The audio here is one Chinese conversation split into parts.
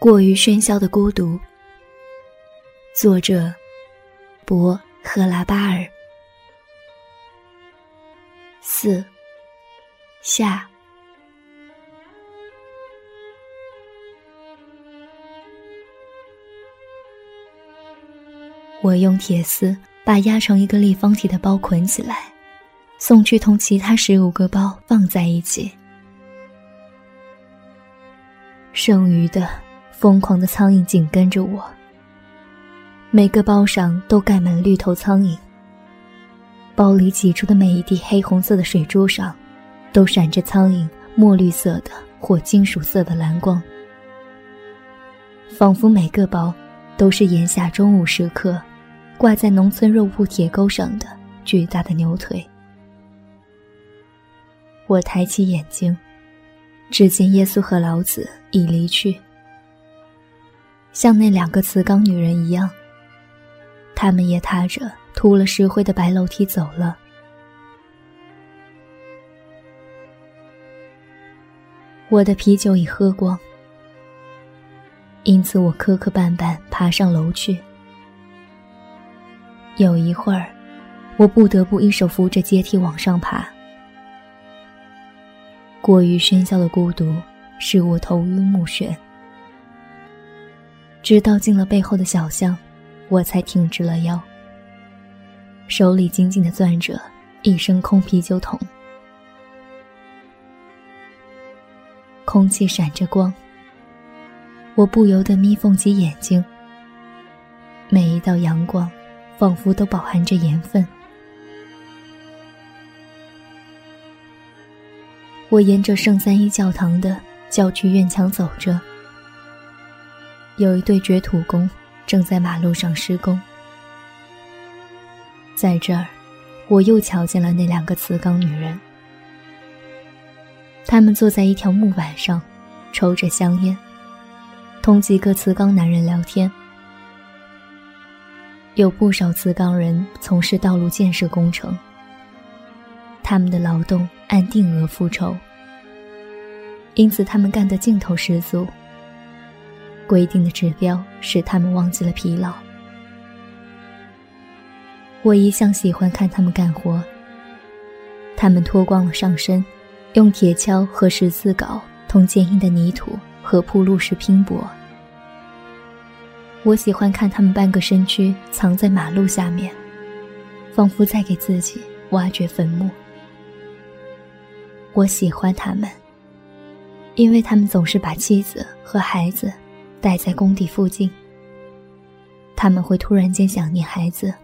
过于喧嚣的孤独。作者：博赫拉巴尔。四下。我用铁丝把压成一个立方体的包捆起来，送去同其他十五个包放在一起。剩余的疯狂的苍蝇紧跟着我。每个包上都盖满了绿头苍蝇。包里挤出的每一滴黑红色的水珠上，都闪着苍蝇墨绿色的或金属色的蓝光，仿佛每个包都是炎夏中午时刻挂在农村肉铺铁钩上的巨大的牛腿。我抬起眼睛。只见耶稣和老子已离去，像那两个瓷缸女人一样，他们也踏着涂了石灰的白楼梯走了。我的啤酒已喝光，因此我磕磕绊绊爬上楼去。有一会儿，我不得不一手扶着阶梯往上爬。过于喧嚣的孤独使我头晕目眩，直到进了背后的小巷，我才挺直了腰，手里紧紧的攥着一升空啤酒桶。空气闪着光，我不由得眯缝起眼睛，每一道阳光仿佛都饱含着盐分。我沿着圣三一教堂的教区院墙走着，有一对掘土工正在马路上施工。在这儿，我又瞧见了那两个瓷缸女人。他们坐在一条木板上，抽着香烟，同几个瓷缸男人聊天。有不少瓷缸人从事道路建设工程。他们的劳动按定额付酬，因此他们干得劲头十足。规定的指标使他们忘记了疲劳。我一向喜欢看他们干活。他们脱光了上身，用铁锹和十字镐同坚硬的泥土和铺路石拼搏。我喜欢看他们半个身躯藏在马路下面，仿佛在给自己挖掘坟墓。我喜欢他们，因为他们总是把妻子和孩子待在工地附近。他们会突然间想念孩子，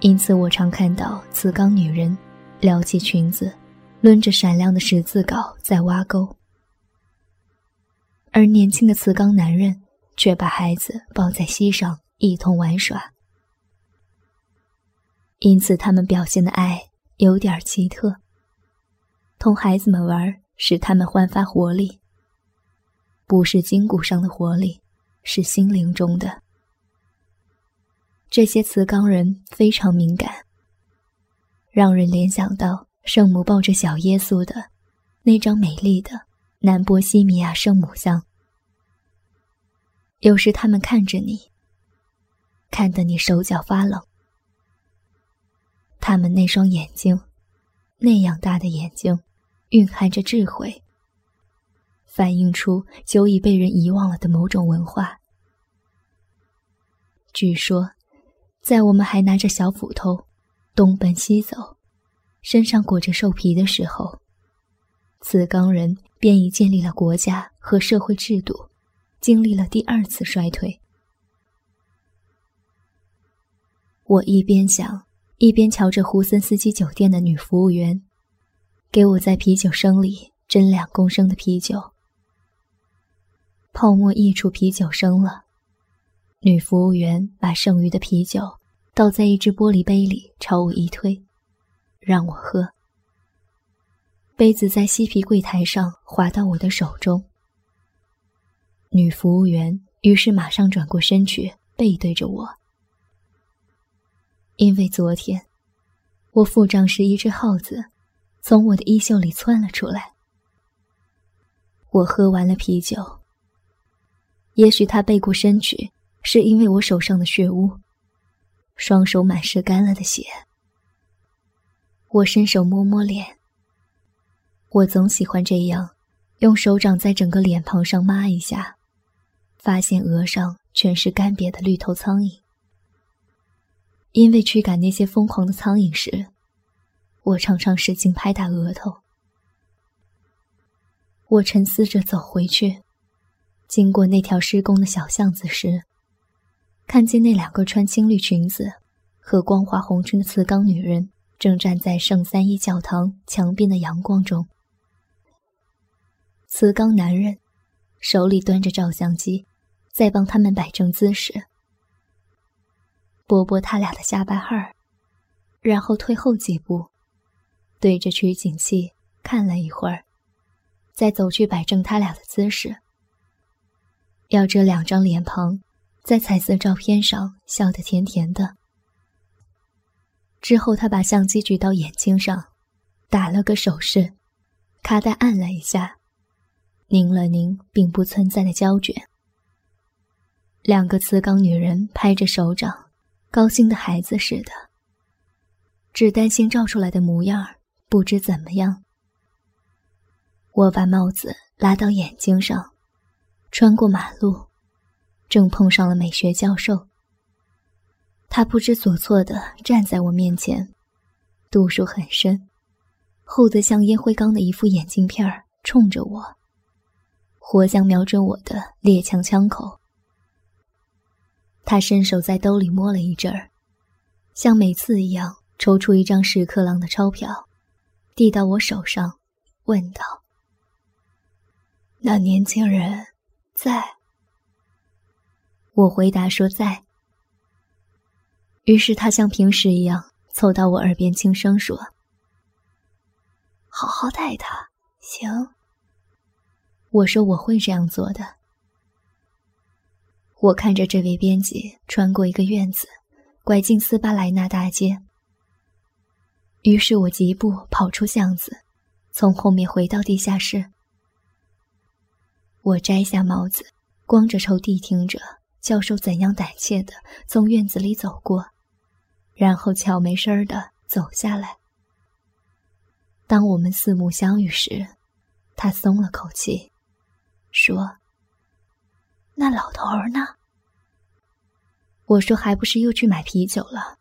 因此我常看到瓷缸女人撩起裙子，抡着闪亮的十字镐在挖沟，而年轻的瓷缸男人却把孩子抱在膝上一同玩耍。因此，他们表现的爱有点奇特。同孩子们玩，使他们焕发活力。不是筋骨上的活力，是心灵中的。这些瓷缸人非常敏感，让人联想到圣母抱着小耶稣的那张美丽的南波西米亚圣母像。有时他们看着你，看得你手脚发冷。他们那双眼睛，那样大的眼睛。蕴含着智慧，反映出久已被人遗忘了的某种文化。据说，在我们还拿着小斧头东奔西走，身上裹着兽皮的时候，瓷缸人便已建立了国家和社会制度，经历了第二次衰退。我一边想，一边瞧着胡森斯基酒店的女服务员。给我在啤酒声里斟两公升的啤酒，泡沫溢出啤酒声了。女服务员把剩余的啤酒倒在一只玻璃杯里，朝我一推，让我喝。杯子在嬉皮柜台上滑到我的手中。女服务员于是马上转过身去，背对着我，因为昨天我付账时一只耗子。从我的衣袖里窜了出来。我喝完了啤酒，也许他背过身去，是因为我手上的血污，双手满是干了的血。我伸手摸摸脸，我总喜欢这样，用手掌在整个脸庞上抹一下，发现额上全是干瘪的绿头苍蝇。因为驱赶那些疯狂的苍蝇时，我常常使劲拍打额头。我沉思着走回去，经过那条施工的小巷子时，看见那两个穿青绿裙子和光滑红裙的瓷缸女人正站在圣三一教堂墙边的阳光中。瓷缸男人手里端着照相机，在帮他们摆正姿势。拨拨他俩的下巴颏儿，然后退后几步，对着取景器看了一会儿，再走去摆正他俩的姿势。要这两张脸庞在彩色照片上笑得甜甜的。之后，他把相机举到眼睛上，打了个手势，咔嗒按了一下，拧了拧并不存在的胶卷。两个瓷缸女人拍着手掌。高兴的孩子似的，只担心照出来的模样不知怎么样。我把帽子拉到眼睛上，穿过马路，正碰上了美学教授。他不知所措地站在我面前，度数很深，厚得像烟灰缸的一副眼镜片儿冲着我，活像瞄准我的猎枪枪口。他伸手在兜里摸了一阵儿，像每次一样抽出一张十克郎的钞票，递到我手上，问道：“那年轻人在？”我回答说在。于是他像平时一样凑到我耳边轻声说：“好好待他，行。”我说我会这样做的。我看着这位编辑穿过一个院子，拐进斯巴莱纳大街。于是我疾步跑出巷子，从后面回到地下室。我摘下帽子，光着头谛听着教授怎样胆怯地从院子里走过，然后悄没声儿地走下来。当我们四目相遇时，他松了口气，说。那老头儿呢？我说，还不是又去买啤酒了。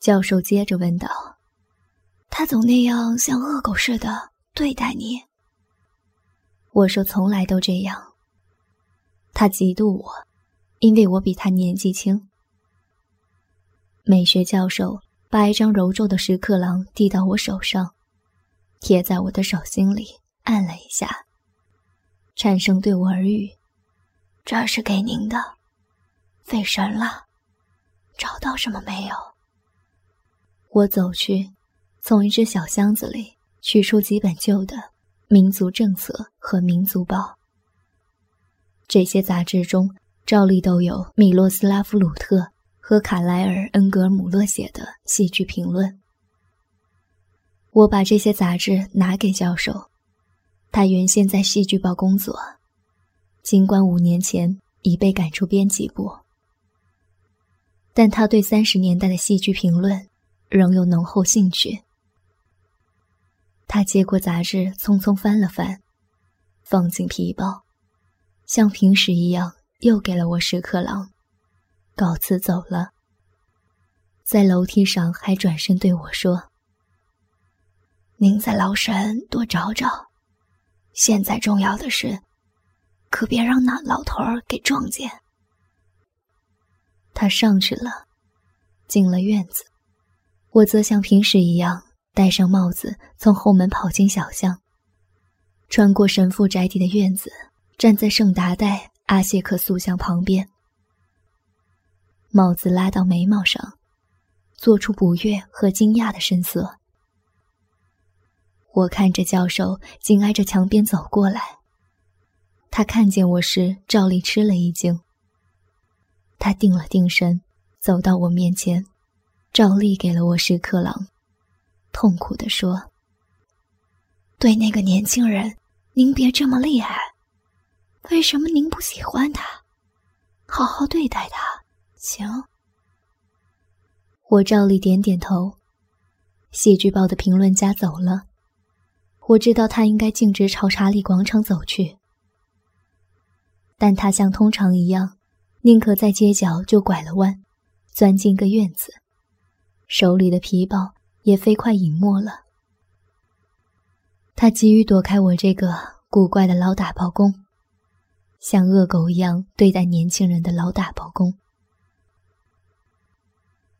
教授接着问道：“他总那样像恶狗似的对待你。”我说：“从来都这样。”他嫉妒我，因为我比他年纪轻。美学教授把一张揉皱的十克郎递到我手上，贴在我的手心里按了一下。颤声对我耳语：“这是给您的，费神了，找到什么没有？”我走去，从一只小箱子里取出几本旧的《民族政策》和《民族报》。这些杂志中照例都有米洛斯拉夫·鲁特和卡莱尔·恩格尔姆勒写的戏剧评论。我把这些杂志拿给教授。他原先在戏剧报工作，尽管五年前已被赶出编辑部，但他对三十年代的戏剧评论仍有浓厚兴趣。他接过杂志，匆匆翻了翻，放进皮包，像平时一样，又给了我十克朗，告辞走了。在楼梯上还转身对我说：“您在劳神多找找。”现在重要的是，可别让那老头儿给撞见。他上去了，进了院子，我则像平时一样戴上帽子，从后门跑进小巷，穿过神父宅邸的院子，站在圣达代阿谢克塑像旁边，帽子拉到眉毛上，做出不悦和惊讶的神色。我看着教授紧挨着墙边走过来，他看见我时照例吃了一惊。他定了定神，走到我面前，照例给了我十克郎，痛苦地说：“对那个年轻人，您别这么厉害，为什么您不喜欢他？好好对待他，行。我照例点点头。戏剧报的评论家走了，我知道他应该径直朝查理广场走去，但他像通常一样，宁可在街角就拐了弯，钻进个院子，手里的皮包也飞快隐没了。他急于躲开我这个古怪的老打包工，像恶狗一样对待年轻人的老打包工。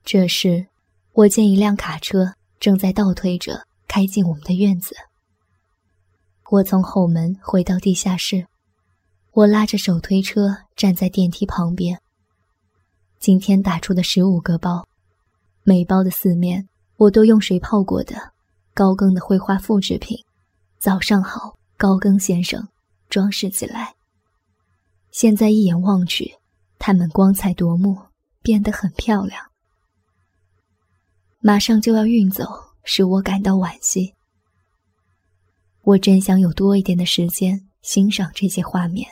这时，我见一辆卡车。正在倒退着开进我们的院子。我从后门回到地下室，我拉着手推车站在电梯旁边。今天打出的十五个包，每包的四面我都用水泡过的高更的绘画复制品。早上好，高更先生，装饰起来。现在一眼望去，它们光彩夺目，变得很漂亮。马上就要运走，使我感到惋惜。我真想有多一点的时间欣赏这些画面。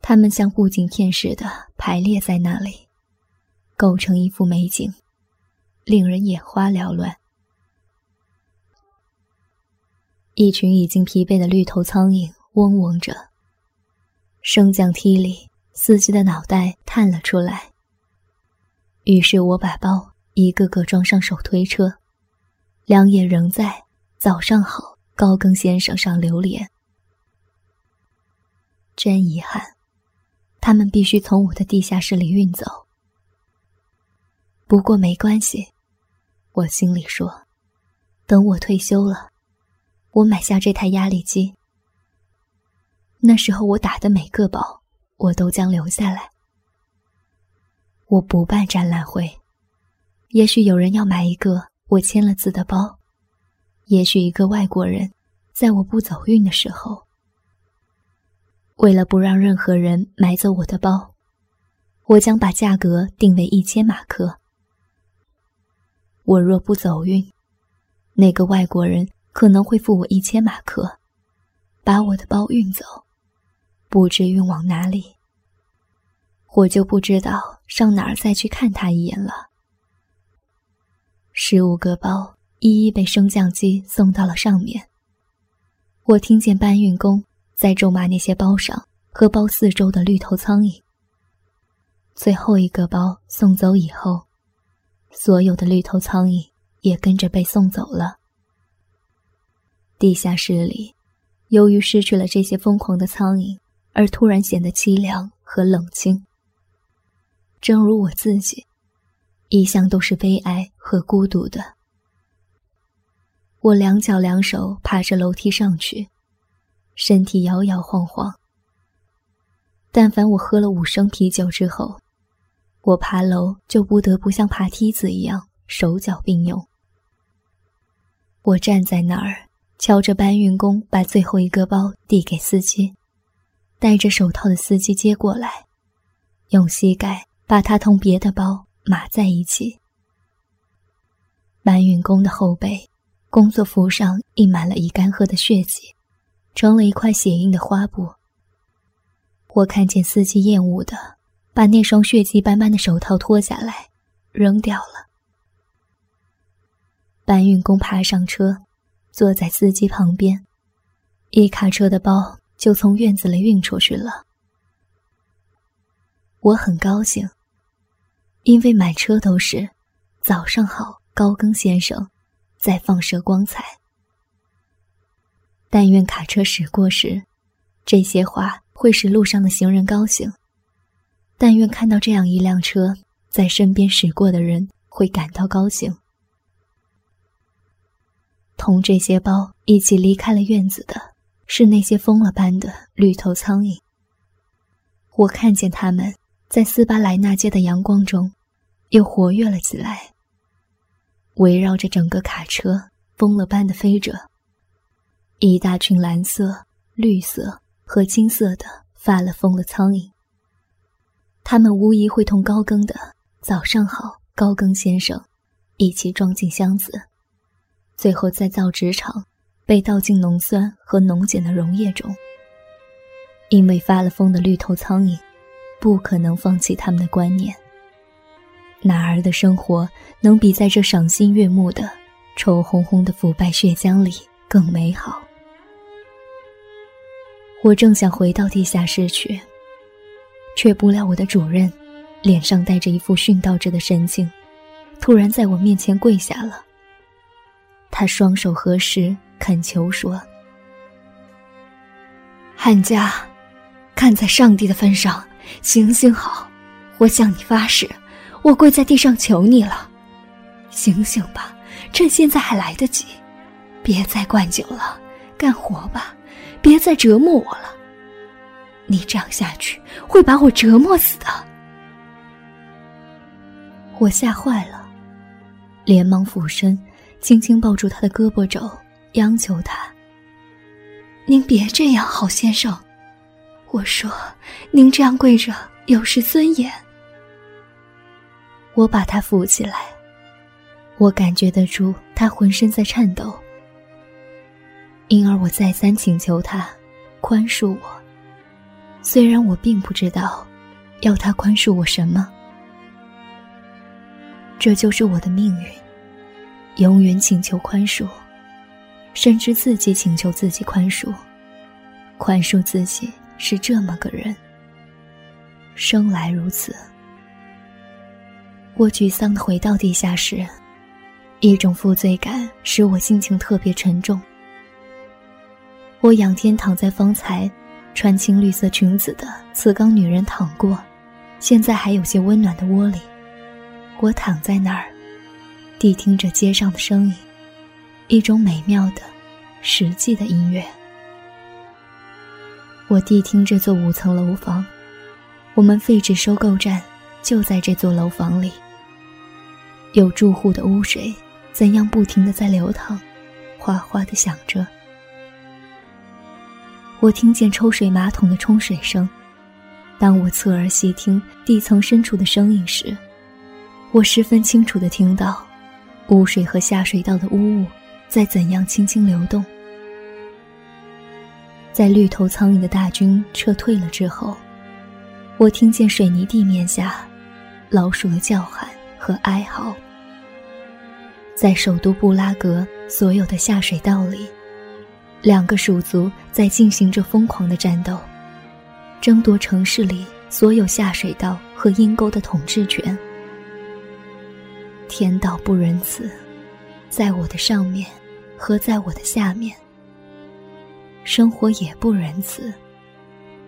它们像布景片似的排列在那里，构成一幅美景，令人眼花缭乱。一群已经疲惫的绿头苍蝇嗡嗡着，升降梯里，司机的脑袋探了出来。于是我把包。一个个装上手推车，两眼仍在“早上好，高更先生”上流连。真遗憾，他们必须从我的地下室里运走。不过没关系，我心里说，等我退休了，我买下这台压力机。那时候我打的每个包，我都将留下来。我不办展览会。也许有人要买一个我签了字的包，也许一个外国人，在我不走运的时候，为了不让任何人买走我的包，我将把价格定为一千马克。我若不走运，那个外国人可能会付我一千马克，把我的包运走，不知运往哪里，我就不知道上哪儿再去看他一眼了。十五个包一一被升降机送到了上面。我听见搬运工在咒骂那些包上和包四周的绿头苍蝇。最后一个包送走以后，所有的绿头苍蝇也跟着被送走了。地下室里，由于失去了这些疯狂的苍蝇，而突然显得凄凉和冷清。正如我自己。一向都是悲哀和孤独的。我两脚两手爬着楼梯上去，身体摇摇晃晃。但凡我喝了五升啤酒之后，我爬楼就不得不像爬梯子一样手脚并用。我站在那儿，瞧着搬运工把最后一个包递给司机，戴着手套的司机接过来，用膝盖把它同别的包。码在一起。搬运工的后背，工作服上印满了已干涸的血迹，成了一块血印的花布。我看见司机厌恶的把那双血迹斑斑的手套脱下来，扔掉了。搬运工爬上车，坐在司机旁边，一卡车的包就从院子里运出去了。我很高兴。因为满车都是“早上好，高更先生”，在放射光彩。但愿卡车驶过时，这些话会使路上的行人高兴；但愿看到这样一辆车在身边驶过的人会感到高兴。同这些包一起离开了院子的，是那些疯了般的绿头苍蝇。我看见他们在斯巴莱纳街的阳光中。又活跃了起来，围绕着整个卡车疯了般的飞着。一大群蓝色、绿色和金色的发了疯的苍蝇。他们无疑会同高更的“早上好，高更先生”一起装进箱子，最后在造纸厂被倒进浓酸和浓碱的溶液中。因为发了疯的绿头苍蝇，不可能放弃他们的观念。哪儿的生活能比在这赏心悦目的、臭烘烘的腐败血浆里更美好？我正想回到地下室去，却不料我的主任脸上带着一副殉道者的神情，突然在我面前跪下了。他双手合十，恳求说：“汉家，看在上帝的份上，行行好！我向你发誓，我跪在地上求你了，醒醒吧！趁现在还来得及，别再灌酒了，干活吧！别再折磨我了，你这样下去会把我折磨死的。”我吓坏了，连忙俯身。轻轻抱住他的胳膊肘，央求他：“您别这样，好先生。我说，您这样跪着有失尊严。”我把他扶起来，我感觉得出他浑身在颤抖，因而我再三请求他宽恕我。虽然我并不知道要他宽恕我什么，这就是我的命运。永远请求宽恕，甚至自己请求自己宽恕，宽恕自己是这么个人，生来如此。我沮丧的回到地下室，一种负罪感使我心情特别沉重。我仰天躺在方才穿青绿色裙子的瓷缸女人躺过，现在还有些温暖的窝里，我躺在那儿。谛听着街上的声音，一种美妙的、实际的音乐。我谛听这座五层楼房，我们废纸收购站就在这座楼房里。有住户的污水怎样不停的在流淌，哗哗的响着。我听见抽水马桶的冲水声。当我侧耳细听地层深处的声音时，我十分清楚的听到。污水和下水道的污物在怎样轻轻流动？在绿头苍蝇的大军撤退了之后，我听见水泥地面下老鼠的叫喊和哀嚎。在首都布拉格所有的下水道里，两个鼠族在进行着疯狂的战斗，争夺城市里所有下水道和阴沟的统治权。天道不仁慈，在我的上面和在我的下面。生活也不仁慈，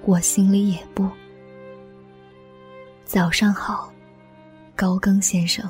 我心里也不。早上好，高更先生。